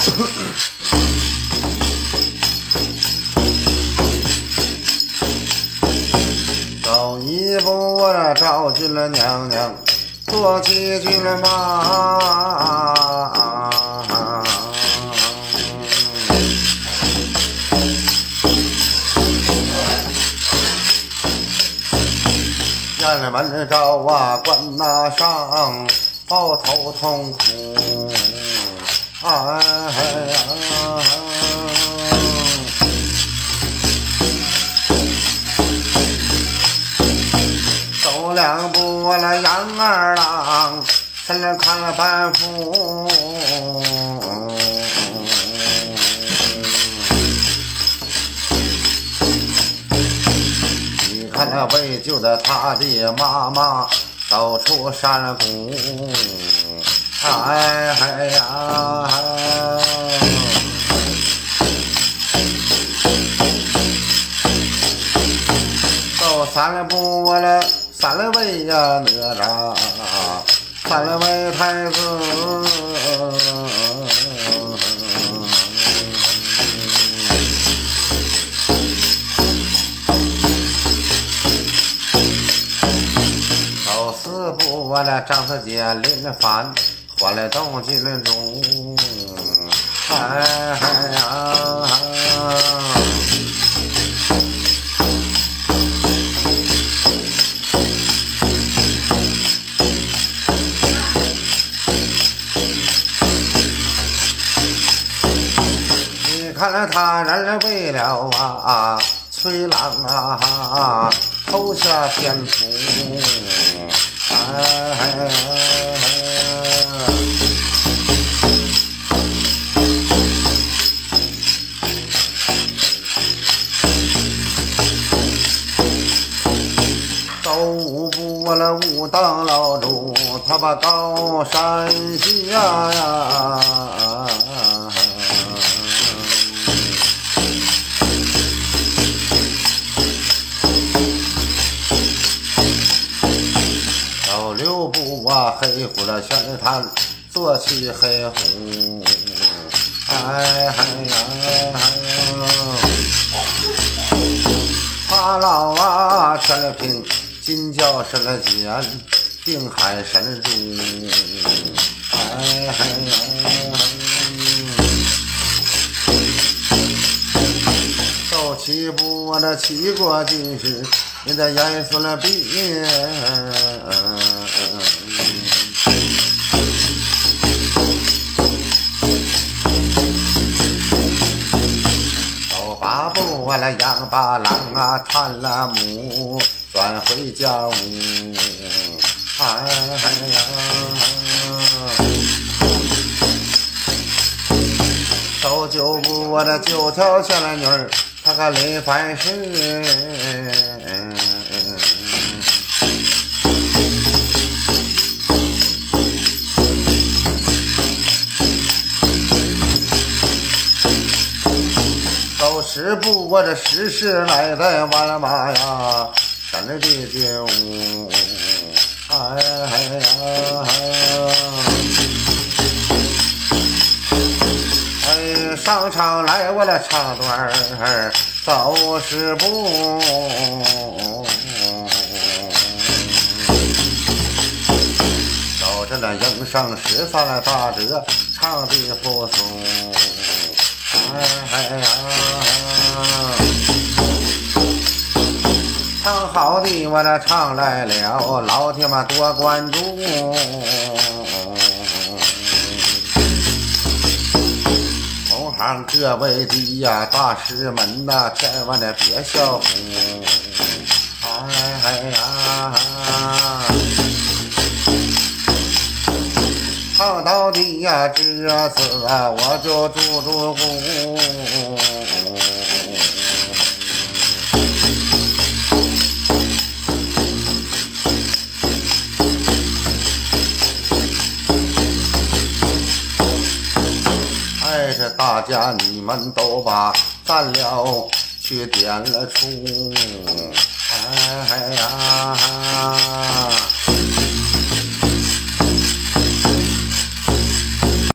走一步，我这赵君了娘娘，做起君了妈。雁门招啊，关那上，抱头痛哭。哎呀！走两步，我那杨二郎，身看板斧。看那为救的他的妈妈走出山谷，哎嗨呀！走三步我了三位呀哪吒，三位太子。我的张四姐临饭，我来到金钟，哎呀！你看他人为了啊，崔郎啊，投下天府。走五步，我那武当老主，他把高山下呀。哇，黑虎的玄坛坐起黑虎，哎嗨呀！他老啊，全了凭金角神了剑，定海神珠，哎嗨呀！走七步，我那七国军师，你的严肃了兵。我来养把狼啊，探了母，转回家屋。哎呀，走九步，我的九条小女儿，她个临凡世。十步，我这十世来在万马呀，山里的军务，哎呀，哎，上场来我来唱段儿，走十步，照着那迎上十三大折，唱的不松，哎呀。唱好的我那唱来了，老铁们多关注。同行各位的呀大师们呐，千万的别笑话。哎呀，唱到底呀这次我就住住户。大家你们都把赞了去点了出，哎呀！